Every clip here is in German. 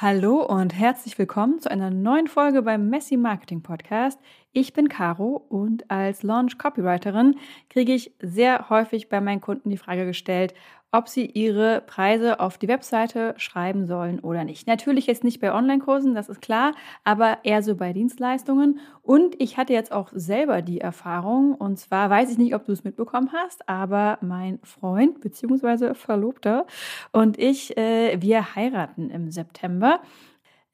Hallo und herzlich willkommen zu einer neuen Folge beim Messy Marketing Podcast. Ich bin Caro und als Launch Copywriterin kriege ich sehr häufig bei meinen Kunden die Frage gestellt, ob sie ihre Preise auf die Webseite schreiben sollen oder nicht. Natürlich jetzt nicht bei Online-Kursen, das ist klar, aber eher so bei Dienstleistungen. Und ich hatte jetzt auch selber die Erfahrung, und zwar weiß ich nicht, ob du es mitbekommen hast, aber mein Freund bzw. Verlobter und ich, äh, wir heiraten im September.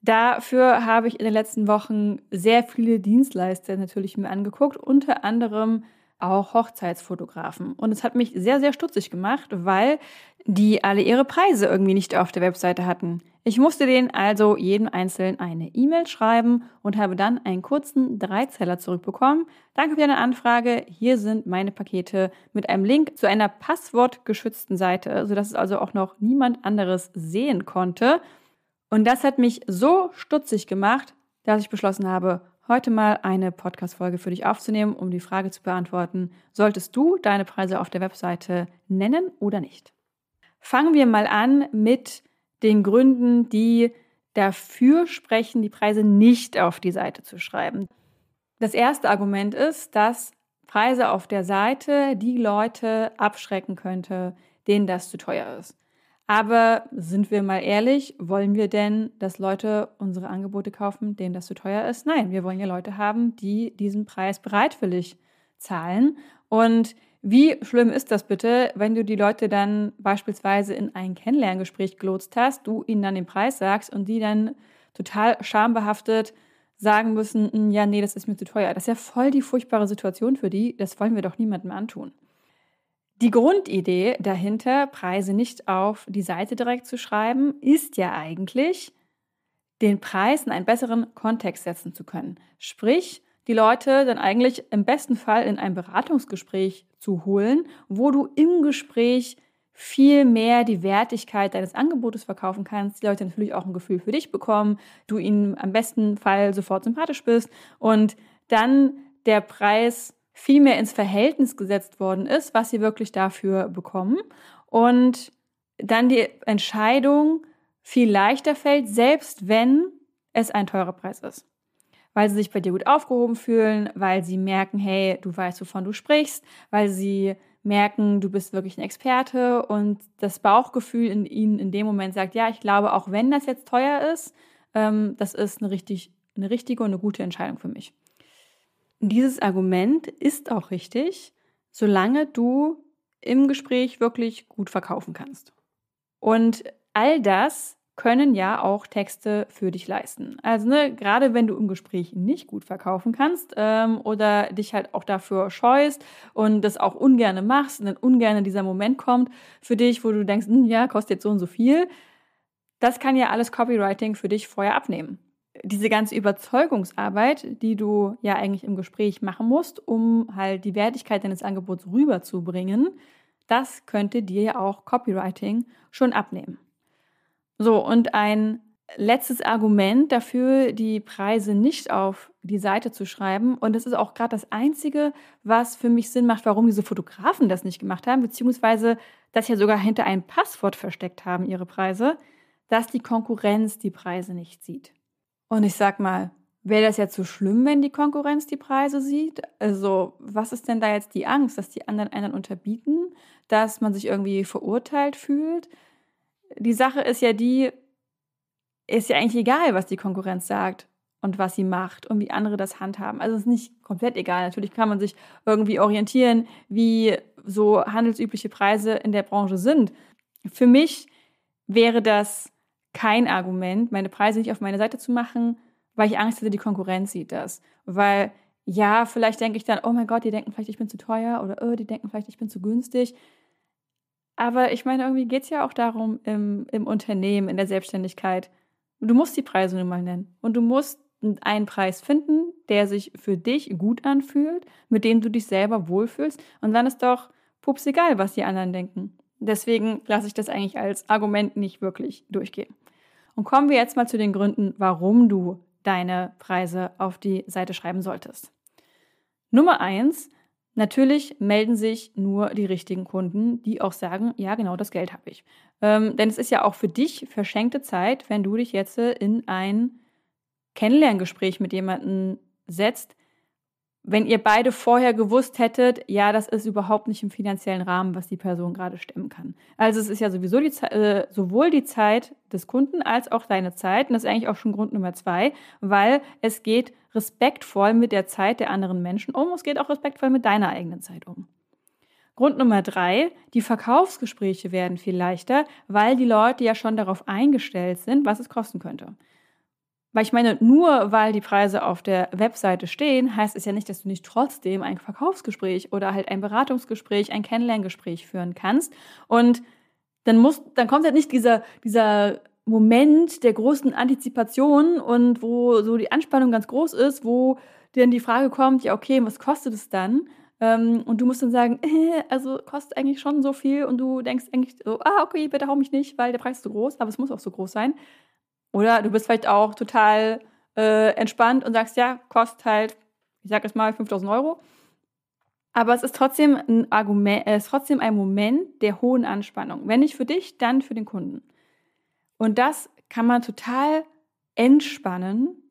Dafür habe ich in den letzten Wochen sehr viele Dienstleister natürlich mir angeguckt, unter anderem auch Hochzeitsfotografen. Und es hat mich sehr, sehr stutzig gemacht, weil die alle ihre Preise irgendwie nicht auf der Webseite hatten. Ich musste denen also jedem Einzelnen eine E-Mail schreiben und habe dann einen kurzen Dreizeiler zurückbekommen. Danke für deine Anfrage. Hier sind meine Pakete mit einem Link zu einer passwortgeschützten Seite, sodass es also auch noch niemand anderes sehen konnte. Und das hat mich so stutzig gemacht, dass ich beschlossen habe, heute mal eine Podcast-Folge für dich aufzunehmen, um die Frage zu beantworten, solltest du deine Preise auf der Webseite nennen oder nicht? Fangen wir mal an mit den Gründen, die dafür sprechen, die Preise nicht auf die Seite zu schreiben. Das erste Argument ist, dass Preise auf der Seite die Leute abschrecken könnte, denen das zu teuer ist. Aber sind wir mal ehrlich, wollen wir denn, dass Leute unsere Angebote kaufen, denen das zu teuer ist? Nein, wir wollen ja Leute haben, die diesen Preis bereitwillig zahlen. Und wie schlimm ist das bitte, wenn du die Leute dann beispielsweise in ein Kennenlerngespräch gelotst hast, du ihnen dann den Preis sagst und die dann total schambehaftet sagen müssen, hm, ja, nee, das ist mir zu teuer. Das ist ja voll die furchtbare Situation für die. Das wollen wir doch niemandem antun. Die Grundidee dahinter, Preise nicht auf die Seite direkt zu schreiben, ist ja eigentlich, den Preis in einen besseren Kontext setzen zu können. Sprich, die Leute dann eigentlich im besten Fall in ein Beratungsgespräch zu holen, wo du im Gespräch viel mehr die Wertigkeit deines Angebotes verkaufen kannst, die Leute natürlich auch ein Gefühl für dich bekommen, du ihnen am besten Fall sofort sympathisch bist und dann der Preis viel mehr ins Verhältnis gesetzt worden ist, was sie wirklich dafür bekommen. Und dann die Entscheidung viel leichter fällt, selbst wenn es ein teurer Preis ist. Weil sie sich bei dir gut aufgehoben fühlen, weil sie merken, hey, du weißt, wovon du sprichst, weil sie merken, du bist wirklich ein Experte und das Bauchgefühl in ihnen in dem Moment sagt, ja, ich glaube, auch wenn das jetzt teuer ist, ähm, das ist eine, richtig, eine richtige und eine gute Entscheidung für mich. Dieses Argument ist auch richtig, solange du im Gespräch wirklich gut verkaufen kannst. Und all das können ja auch Texte für dich leisten. Also ne, gerade wenn du im Gespräch nicht gut verkaufen kannst ähm, oder dich halt auch dafür scheust und das auch ungerne machst und dann ungerne dieser Moment kommt für dich, wo du denkst, hm, ja, kostet jetzt so und so viel, das kann ja alles Copywriting für dich vorher abnehmen diese ganze Überzeugungsarbeit, die du ja eigentlich im Gespräch machen musst, um halt die Wertigkeit deines Angebots rüberzubringen, das könnte dir ja auch Copywriting schon abnehmen. So, und ein letztes Argument dafür, die Preise nicht auf die Seite zu schreiben, und das ist auch gerade das Einzige, was für mich Sinn macht, warum diese Fotografen das nicht gemacht haben, beziehungsweise das ja sogar hinter einem Passwort versteckt haben, ihre Preise, dass die Konkurrenz die Preise nicht sieht. Und ich sag mal, wäre das jetzt so schlimm, wenn die Konkurrenz die Preise sieht? Also, was ist denn da jetzt die Angst, dass die anderen einen unterbieten, dass man sich irgendwie verurteilt fühlt? Die Sache ist ja die, ist ja eigentlich egal, was die Konkurrenz sagt und was sie macht und wie andere das handhaben. Also es ist nicht komplett egal. Natürlich kann man sich irgendwie orientieren, wie so handelsübliche Preise in der Branche sind. Für mich wäre das kein Argument, meine Preise nicht auf meine Seite zu machen, weil ich Angst hätte, die Konkurrenz sieht das. Weil ja, vielleicht denke ich dann, oh mein Gott, die denken vielleicht, ich bin zu teuer oder oh, die denken vielleicht, ich bin zu günstig. Aber ich meine, irgendwie geht es ja auch darum im, im Unternehmen, in der Selbstständigkeit. Du musst die Preise nun mal nennen. Und du musst einen Preis finden, der sich für dich gut anfühlt, mit dem du dich selber wohlfühlst. Und dann ist doch pups egal, was die anderen denken. Deswegen lasse ich das eigentlich als Argument nicht wirklich durchgehen. Und kommen wir jetzt mal zu den Gründen, warum du deine Preise auf die Seite schreiben solltest. Nummer eins, natürlich melden sich nur die richtigen Kunden, die auch sagen, ja, genau das Geld habe ich. Ähm, denn es ist ja auch für dich verschenkte Zeit, wenn du dich jetzt in ein Kennenlerngespräch mit jemandem setzt, wenn ihr beide vorher gewusst hättet, ja, das ist überhaupt nicht im finanziellen Rahmen, was die Person gerade stemmen kann. Also es ist ja sowieso die, äh, sowohl die Zeit des Kunden als auch deine Zeit. Und das ist eigentlich auch schon Grund Nummer zwei, weil es geht respektvoll mit der Zeit der anderen Menschen um. Es geht auch respektvoll mit deiner eigenen Zeit um. Grund Nummer drei, die Verkaufsgespräche werden viel leichter, weil die Leute ja schon darauf eingestellt sind, was es kosten könnte. Weil ich meine, nur weil die Preise auf der Webseite stehen, heißt es ja nicht, dass du nicht trotzdem ein Verkaufsgespräch oder halt ein Beratungsgespräch, ein Kennenlerngespräch führen kannst. Und dann muss, dann kommt halt nicht dieser, dieser Moment der großen Antizipation und wo so die Anspannung ganz groß ist, wo dann die Frage kommt, ja, okay, was kostet es dann? Ähm, und du musst dann sagen, äh, also kostet eigentlich schon so viel und du denkst eigentlich so, ah, okay, bitte hau mich nicht, weil der Preis ist zu groß, aber es muss auch so groß sein. Oder du bist vielleicht auch total äh, entspannt und sagst, ja, kostet halt, ich sag jetzt mal 5000 Euro. Aber es ist trotzdem ein Argument, es ist trotzdem ein Moment der hohen Anspannung. Wenn nicht für dich, dann für den Kunden. Und das kann man total entspannen,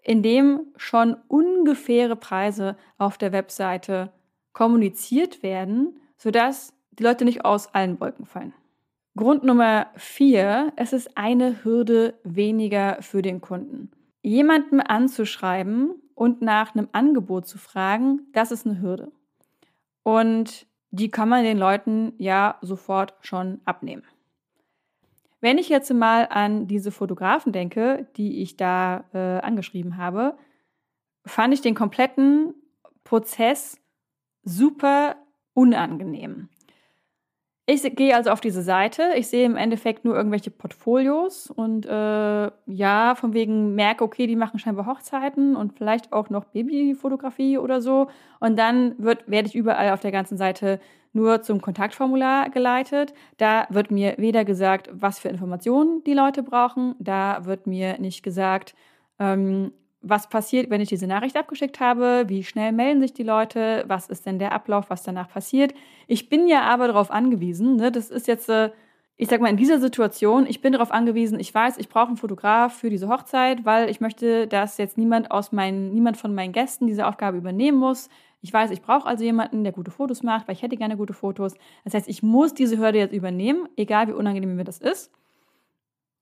indem schon ungefähre Preise auf der Webseite kommuniziert werden, sodass die Leute nicht aus allen Wolken fallen. Grund Nummer vier, es ist eine Hürde weniger für den Kunden. Jemanden anzuschreiben und nach einem Angebot zu fragen, das ist eine Hürde. Und die kann man den Leuten ja sofort schon abnehmen. Wenn ich jetzt mal an diese Fotografen denke, die ich da äh, angeschrieben habe, fand ich den kompletten Prozess super unangenehm. Ich gehe also auf diese Seite. Ich sehe im Endeffekt nur irgendwelche Portfolios und äh, ja, von wegen merke, okay, die machen scheinbar Hochzeiten und vielleicht auch noch Babyfotografie oder so. Und dann wird, werde ich überall auf der ganzen Seite nur zum Kontaktformular geleitet. Da wird mir weder gesagt, was für Informationen die Leute brauchen. Da wird mir nicht gesagt, ähm, was passiert, wenn ich diese Nachricht abgeschickt habe, wie schnell melden sich die Leute, was ist denn der Ablauf, was danach passiert. Ich bin ja aber darauf angewiesen, ne, das ist jetzt, äh, ich sag mal, in dieser Situation, ich bin darauf angewiesen, ich weiß, ich brauche einen Fotograf für diese Hochzeit, weil ich möchte, dass jetzt niemand aus meinen, niemand von meinen Gästen diese Aufgabe übernehmen muss. Ich weiß, ich brauche also jemanden, der gute Fotos macht, weil ich hätte gerne gute Fotos. Das heißt, ich muss diese Hürde jetzt übernehmen, egal wie unangenehm mir das ist.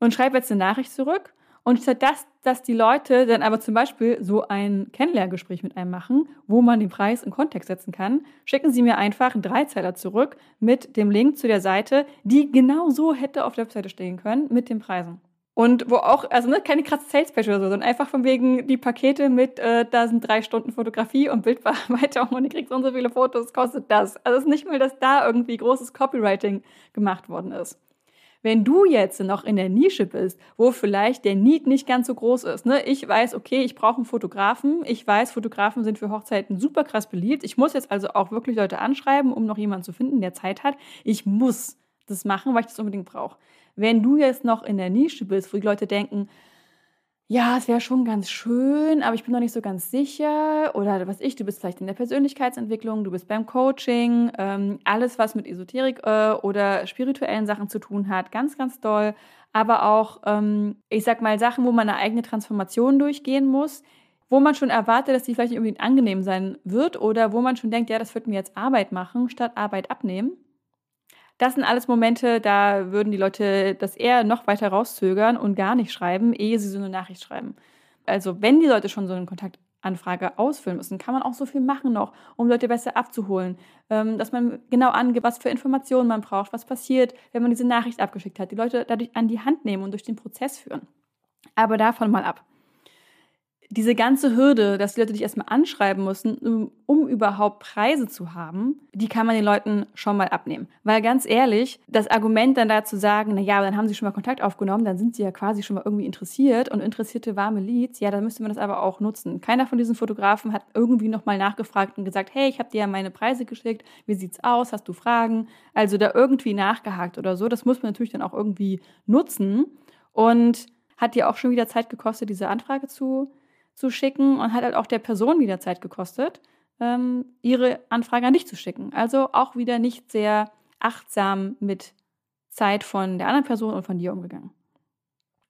Und schreibe jetzt eine Nachricht zurück und statt das, dass die Leute dann aber zum Beispiel so ein Kennenlerngespräch mit einem machen, wo man den Preis in Kontext setzen kann, schicken sie mir einfach einen Dreizeiler zurück mit dem Link zu der Seite, die genau so hätte auf der Webseite stehen können, mit den Preisen. Und wo auch, also ne, keine krasse Salespage oder so, sondern einfach von wegen die Pakete mit, äh, da sind drei Stunden Fotografie und Bildbearbeitung und so und so viele Fotos, kostet das. Also es ist nicht mal, dass da irgendwie großes Copywriting gemacht worden ist. Wenn du jetzt noch in der Nische bist, wo vielleicht der Need nicht ganz so groß ist, ne? ich weiß, okay, ich brauche einen Fotografen, ich weiß, Fotografen sind für Hochzeiten super krass beliebt, ich muss jetzt also auch wirklich Leute anschreiben, um noch jemanden zu finden, der Zeit hat. Ich muss das machen, weil ich das unbedingt brauche. Wenn du jetzt noch in der Nische bist, wo die Leute denken, ja, es wäre schon ganz schön, aber ich bin noch nicht so ganz sicher. Oder was ich, du bist vielleicht in der Persönlichkeitsentwicklung, du bist beim Coaching, ähm, alles, was mit Esoterik äh, oder spirituellen Sachen zu tun hat, ganz, ganz doll. Aber auch, ähm, ich sag mal, Sachen, wo man eine eigene Transformation durchgehen muss, wo man schon erwartet, dass die vielleicht nicht unbedingt angenehm sein wird oder wo man schon denkt, ja, das wird mir jetzt Arbeit machen, statt Arbeit abnehmen. Das sind alles Momente, da würden die Leute das eher noch weiter rauszögern und gar nicht schreiben, ehe sie so eine Nachricht schreiben. Also wenn die Leute schon so eine Kontaktanfrage ausfüllen müssen, kann man auch so viel machen noch, um Leute besser abzuholen. Ähm, dass man genau angibt, was für Informationen man braucht, was passiert, wenn man diese Nachricht abgeschickt hat. Die Leute dadurch an die Hand nehmen und durch den Prozess führen. Aber davon mal ab diese ganze Hürde, dass die Leute dich erstmal anschreiben müssen, um, um, überhaupt Preise zu haben, die kann man den Leuten schon mal abnehmen. Weil ganz ehrlich, das Argument dann da zu sagen, na ja, dann haben sie schon mal Kontakt aufgenommen, dann sind sie ja quasi schon mal irgendwie interessiert und interessierte warme Leads, ja, dann müsste man das aber auch nutzen. Keiner von diesen Fotografen hat irgendwie nochmal nachgefragt und gesagt, hey, ich habe dir ja meine Preise geschickt, wie sieht's aus, hast du Fragen? Also da irgendwie nachgehakt oder so, das muss man natürlich dann auch irgendwie nutzen und hat dir auch schon wieder Zeit gekostet, diese Anfrage zu zu schicken und hat halt auch der Person wieder Zeit gekostet, ähm, ihre Anfrage an dich zu schicken. Also auch wieder nicht sehr achtsam mit Zeit von der anderen Person und von dir umgegangen.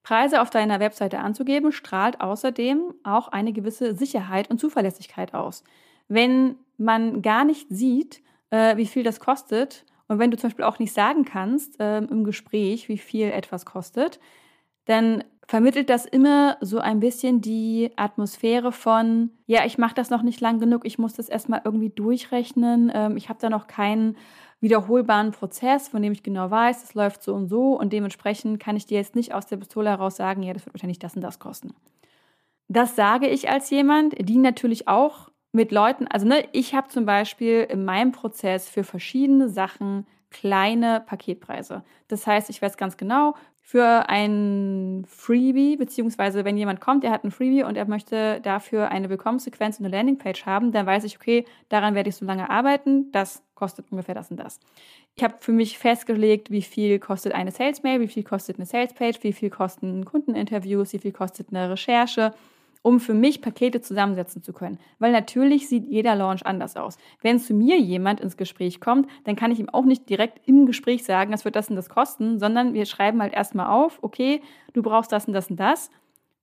Preise auf deiner Webseite anzugeben, strahlt außerdem auch eine gewisse Sicherheit und Zuverlässigkeit aus. Wenn man gar nicht sieht, äh, wie viel das kostet und wenn du zum Beispiel auch nicht sagen kannst äh, im Gespräch, wie viel etwas kostet, dann vermittelt das immer so ein bisschen die Atmosphäre von, ja, ich mache das noch nicht lang genug, ich muss das erstmal irgendwie durchrechnen, ähm, ich habe da noch keinen wiederholbaren Prozess, von dem ich genau weiß, es läuft so und so und dementsprechend kann ich dir jetzt nicht aus der Pistole heraus sagen, ja, das wird wahrscheinlich das und das kosten. Das sage ich als jemand, die natürlich auch mit Leuten, also ne, ich habe zum Beispiel in meinem Prozess für verschiedene Sachen kleine Paketpreise. Das heißt, ich weiß ganz genau, für ein Freebie, beziehungsweise wenn jemand kommt, der hat ein Freebie und er möchte dafür eine Willkommenssequenz und eine Landingpage haben, dann weiß ich, okay, daran werde ich so lange arbeiten, das kostet ungefähr das und das. Ich habe für mich festgelegt, wie viel kostet eine Sales-Mail, wie viel kostet eine Sales-Page, wie viel kosten Kundeninterviews, wie viel kostet eine Recherche um für mich Pakete zusammensetzen zu können. Weil natürlich sieht jeder Launch anders aus. Wenn zu mir jemand ins Gespräch kommt, dann kann ich ihm auch nicht direkt im Gespräch sagen, das wird das und das kosten, sondern wir schreiben halt erstmal auf, okay, du brauchst das und das und das,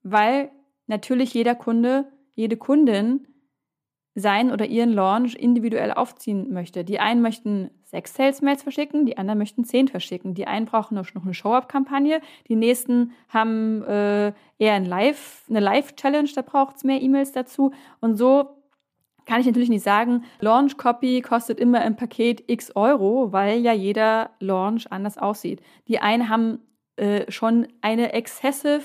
weil natürlich jeder Kunde, jede Kundin sein oder ihren Launch individuell aufziehen möchte. Die einen möchten sechs Sales-Mails verschicken, die anderen möchten zehn verschicken. Die einen brauchen noch eine Show-Up-Kampagne, die nächsten haben äh, eher ein Live, eine Live-Challenge, da braucht es mehr E-Mails dazu. Und so kann ich natürlich nicht sagen, Launch Copy kostet immer im Paket x Euro, weil ja jeder Launch anders aussieht. Die einen haben äh, schon eine excessive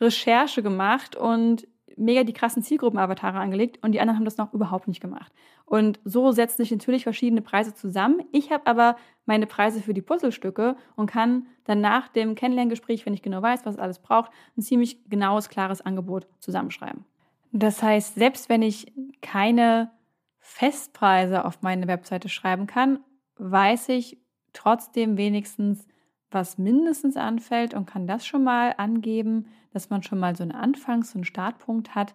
Recherche gemacht und mega die krassen Zielgruppenavatare angelegt und die anderen haben das noch überhaupt nicht gemacht. Und so setzen sich natürlich verschiedene Preise zusammen. Ich habe aber meine Preise für die Puzzlestücke und kann dann nach dem Kennenlerngespräch, wenn ich genau weiß, was alles braucht, ein ziemlich genaues, klares Angebot zusammenschreiben. Das heißt, selbst wenn ich keine Festpreise auf meine Webseite schreiben kann, weiß ich trotzdem wenigstens, was mindestens anfällt und kann das schon mal angeben, dass man schon mal so einen Anfangs-, einen Startpunkt hat.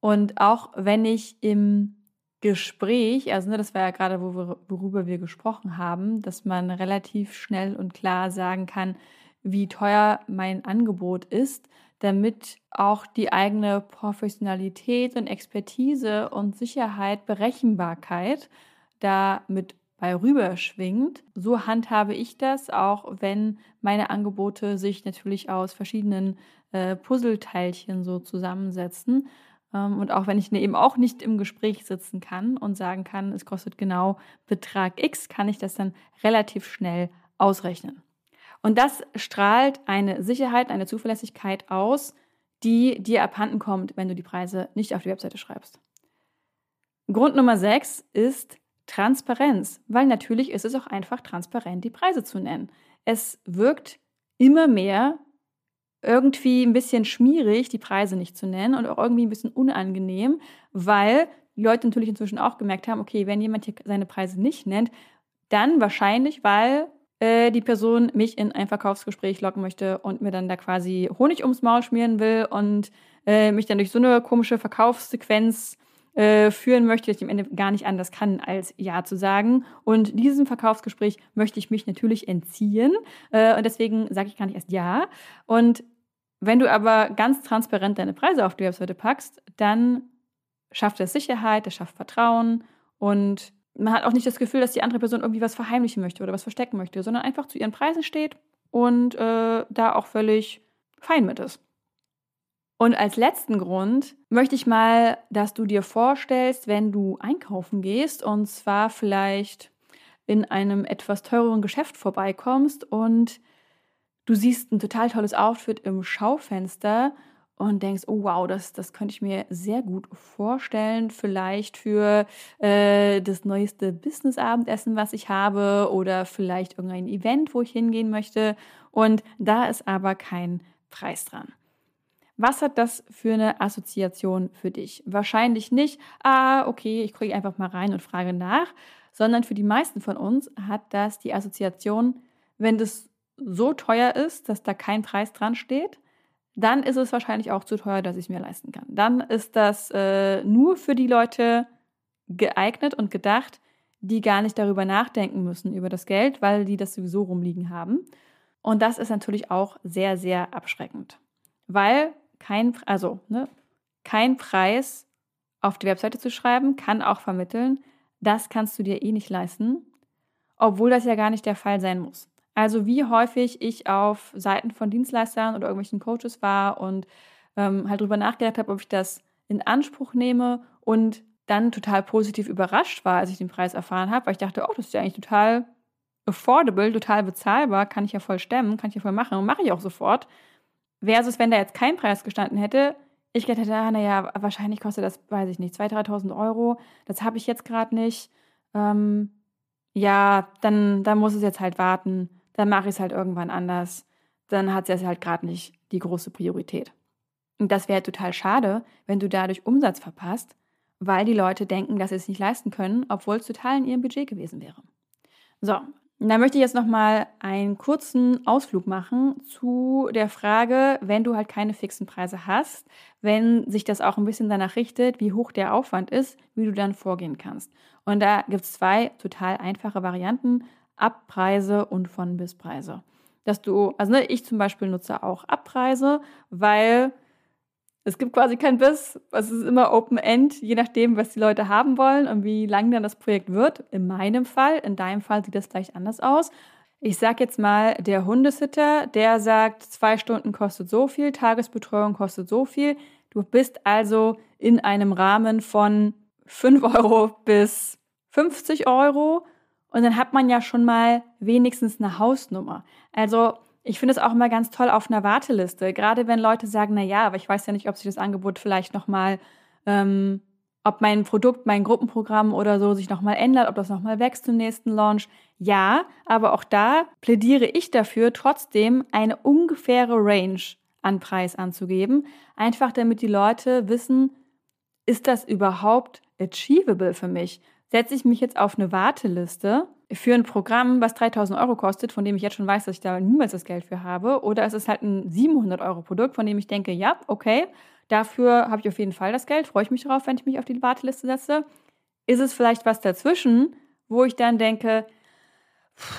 Und auch wenn ich im Gespräch, also ne, das war ja gerade, worüber wir gesprochen haben, dass man relativ schnell und klar sagen kann, wie teuer mein Angebot ist, damit auch die eigene Professionalität und Expertise und Sicherheit, Berechenbarkeit da mit bei rüberschwingt. So handhabe ich das, auch wenn meine Angebote sich natürlich aus verschiedenen äh, Puzzleteilchen so zusammensetzen. Ähm, und auch wenn ich ne, eben auch nicht im Gespräch sitzen kann und sagen kann, es kostet genau Betrag X, kann ich das dann relativ schnell ausrechnen. Und das strahlt eine Sicherheit, eine Zuverlässigkeit aus, die dir abhanden kommt, wenn du die Preise nicht auf die Webseite schreibst. Grund Nummer 6 ist Transparenz, weil natürlich ist es auch einfach transparent, die Preise zu nennen. Es wirkt immer mehr irgendwie ein bisschen schmierig, die Preise nicht zu nennen und auch irgendwie ein bisschen unangenehm, weil die Leute natürlich inzwischen auch gemerkt haben, okay, wenn jemand hier seine Preise nicht nennt, dann wahrscheinlich, weil äh, die Person mich in ein Verkaufsgespräch locken möchte und mir dann da quasi Honig ums Maul schmieren will und äh, mich dann durch so eine komische Verkaufssequenz äh, führen möchte, dass ich am Ende gar nicht anders kann, als Ja zu sagen. Und diesem Verkaufsgespräch möchte ich mich natürlich entziehen. Äh, und deswegen sage ich gar nicht erst Ja. Und wenn du aber ganz transparent deine Preise auf die Webseite packst, dann schafft das Sicherheit, das schafft Vertrauen und man hat auch nicht das Gefühl, dass die andere Person irgendwie was verheimlichen möchte oder was verstecken möchte, sondern einfach zu ihren Preisen steht und äh, da auch völlig fein mit ist. Und als letzten Grund möchte ich mal, dass du dir vorstellst, wenn du einkaufen gehst und zwar vielleicht in einem etwas teureren Geschäft vorbeikommst und du siehst ein total tolles Outfit im Schaufenster und denkst, oh wow, das, das könnte ich mir sehr gut vorstellen, vielleicht für äh, das neueste Business-Abendessen, was ich habe oder vielleicht irgendein Event, wo ich hingehen möchte und da ist aber kein Preis dran. Was hat das für eine Assoziation für dich? Wahrscheinlich nicht, ah, okay, ich kriege einfach mal rein und frage nach, sondern für die meisten von uns hat das die Assoziation, wenn das so teuer ist, dass da kein Preis dran steht, dann ist es wahrscheinlich auch zu teuer, dass ich es mir leisten kann. Dann ist das äh, nur für die Leute geeignet und gedacht, die gar nicht darüber nachdenken müssen, über das Geld, weil die das sowieso rumliegen haben. Und das ist natürlich auch sehr, sehr abschreckend. Weil kein, also, ne, kein Preis auf die Webseite zu schreiben, kann auch vermitteln, das kannst du dir eh nicht leisten, obwohl das ja gar nicht der Fall sein muss. Also wie häufig ich auf Seiten von Dienstleistern oder irgendwelchen Coaches war und ähm, halt drüber nachgedacht habe, ob ich das in Anspruch nehme und dann total positiv überrascht war, als ich den Preis erfahren habe, weil ich dachte, oh, das ist ja eigentlich total affordable, total bezahlbar, kann ich ja voll stemmen, kann ich ja voll machen und mache ich auch sofort. Versus, wenn da jetzt kein Preis gestanden hätte, ich gedacht hätte, ah, naja, wahrscheinlich kostet das, weiß ich nicht, 2.000, 3.000 Euro, das habe ich jetzt gerade nicht. Ähm, ja, dann, dann muss es jetzt halt warten, dann mache ich es halt irgendwann anders. Dann hat es halt gerade nicht die große Priorität. Und das wäre total schade, wenn du dadurch Umsatz verpasst, weil die Leute denken, dass sie es nicht leisten können, obwohl es total in ihrem Budget gewesen wäre. So, da möchte ich jetzt nochmal einen kurzen Ausflug machen zu der Frage, wenn du halt keine fixen Preise hast, wenn sich das auch ein bisschen danach richtet, wie hoch der Aufwand ist, wie du dann vorgehen kannst. Und da gibt es zwei total einfache Varianten, Abpreise und von bis Preise. Dass du, also ne, ich zum Beispiel nutze auch Abpreise, weil es gibt quasi kein Biss. Es ist immer Open-End, je nachdem, was die Leute haben wollen und wie lang dann das Projekt wird. In meinem Fall, in deinem Fall sieht das vielleicht anders aus. Ich sag jetzt mal, der Hundesitter, der sagt, zwei Stunden kostet so viel, Tagesbetreuung kostet so viel. Du bist also in einem Rahmen von 5 Euro bis 50 Euro. Und dann hat man ja schon mal wenigstens eine Hausnummer. Also ich finde es auch immer ganz toll auf einer Warteliste, gerade wenn Leute sagen, na ja, aber ich weiß ja nicht, ob sich das Angebot vielleicht noch mal, ähm, ob mein Produkt, mein Gruppenprogramm oder so sich noch mal ändert, ob das noch mal wächst zum nächsten Launch. Ja, aber auch da plädiere ich dafür, trotzdem eine ungefähre Range an Preis anzugeben, einfach damit die Leute wissen, ist das überhaupt achievable für mich? Setze ich mich jetzt auf eine Warteliste für ein Programm, was 3000 Euro kostet, von dem ich jetzt schon weiß, dass ich da niemals das Geld für habe, oder es ist halt ein 700 Euro Produkt, von dem ich denke, ja, okay, dafür habe ich auf jeden Fall das Geld, freue ich mich darauf, wenn ich mich auf die Warteliste setze. Ist es vielleicht was dazwischen, wo ich dann denke,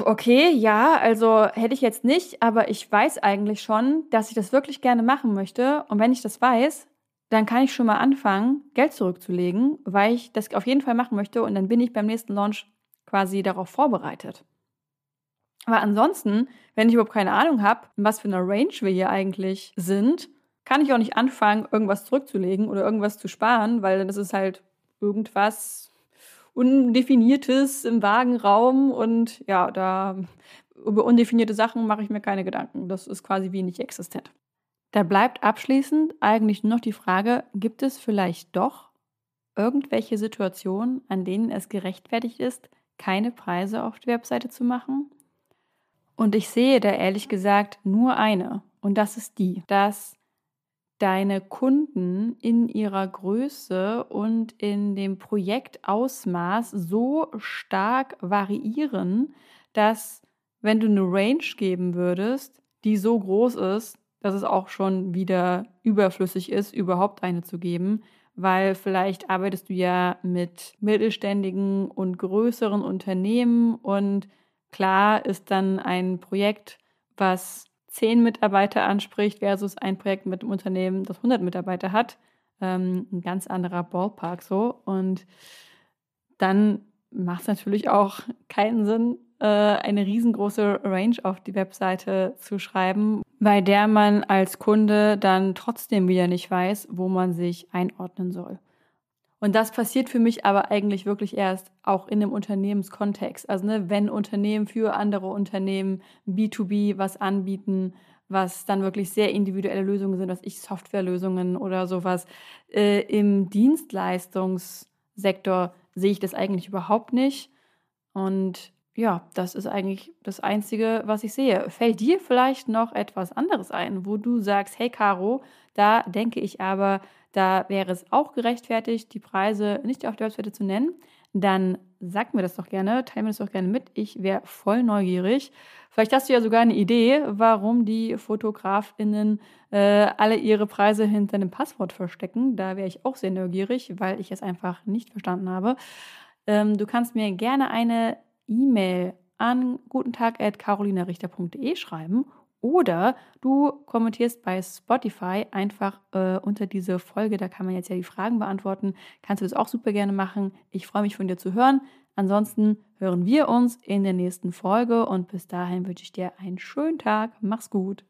okay, ja, also hätte ich jetzt nicht, aber ich weiß eigentlich schon, dass ich das wirklich gerne machen möchte. Und wenn ich das weiß, dann kann ich schon mal anfangen, Geld zurückzulegen, weil ich das auf jeden Fall machen möchte und dann bin ich beim nächsten Launch quasi darauf vorbereitet. Aber ansonsten, wenn ich überhaupt keine Ahnung habe, was für eine Range wir hier eigentlich sind, kann ich auch nicht anfangen, irgendwas zurückzulegen oder irgendwas zu sparen, weil das ist halt irgendwas Undefiniertes im vagen Raum und ja, da über undefinierte Sachen mache ich mir keine Gedanken. Das ist quasi wie nicht existent. Da bleibt abschließend eigentlich nur noch die Frage, gibt es vielleicht doch irgendwelche Situationen, an denen es gerechtfertigt ist, keine Preise auf die Webseite zu machen. Und ich sehe da ehrlich gesagt nur eine. Und das ist die, dass deine Kunden in ihrer Größe und in dem Projektausmaß so stark variieren, dass wenn du eine Range geben würdest, die so groß ist, dass es auch schon wieder überflüssig ist, überhaupt eine zu geben, weil vielleicht arbeitest du ja mit mittelständigen und größeren Unternehmen und klar ist dann ein Projekt, was zehn Mitarbeiter anspricht versus ein Projekt mit einem Unternehmen, das 100 Mitarbeiter hat, ähm, ein ganz anderer Ballpark so. Und dann macht es natürlich auch keinen Sinn, eine riesengroße Range auf die Webseite zu schreiben, bei der man als Kunde dann trotzdem wieder nicht weiß, wo man sich einordnen soll. Und das passiert für mich aber eigentlich wirklich erst auch in dem Unternehmenskontext. Also ne, wenn Unternehmen für andere Unternehmen B2B was anbieten, was dann wirklich sehr individuelle Lösungen sind, was ich Softwarelösungen oder sowas. Äh, Im Dienstleistungssektor sehe ich das eigentlich überhaupt nicht. Und ja, das ist eigentlich das Einzige, was ich sehe. Fällt dir vielleicht noch etwas anderes ein, wo du sagst, hey Caro, da denke ich aber, da wäre es auch gerechtfertigt, die Preise nicht auf der Webseite zu nennen? Dann sag mir das doch gerne, teile mir das doch gerne mit. Ich wäre voll neugierig. Vielleicht hast du ja sogar eine Idee, warum die FotografInnen äh, alle ihre Preise hinter einem Passwort verstecken. Da wäre ich auch sehr neugierig, weil ich es einfach nicht verstanden habe. Ähm, du kannst mir gerne eine E-Mail an gutentag.carolinarichter.de schreiben oder du kommentierst bei Spotify einfach äh, unter diese Folge, da kann man jetzt ja die Fragen beantworten. Kannst du das auch super gerne machen. Ich freue mich von dir zu hören. Ansonsten hören wir uns in der nächsten Folge und bis dahin wünsche ich dir einen schönen Tag. Mach's gut.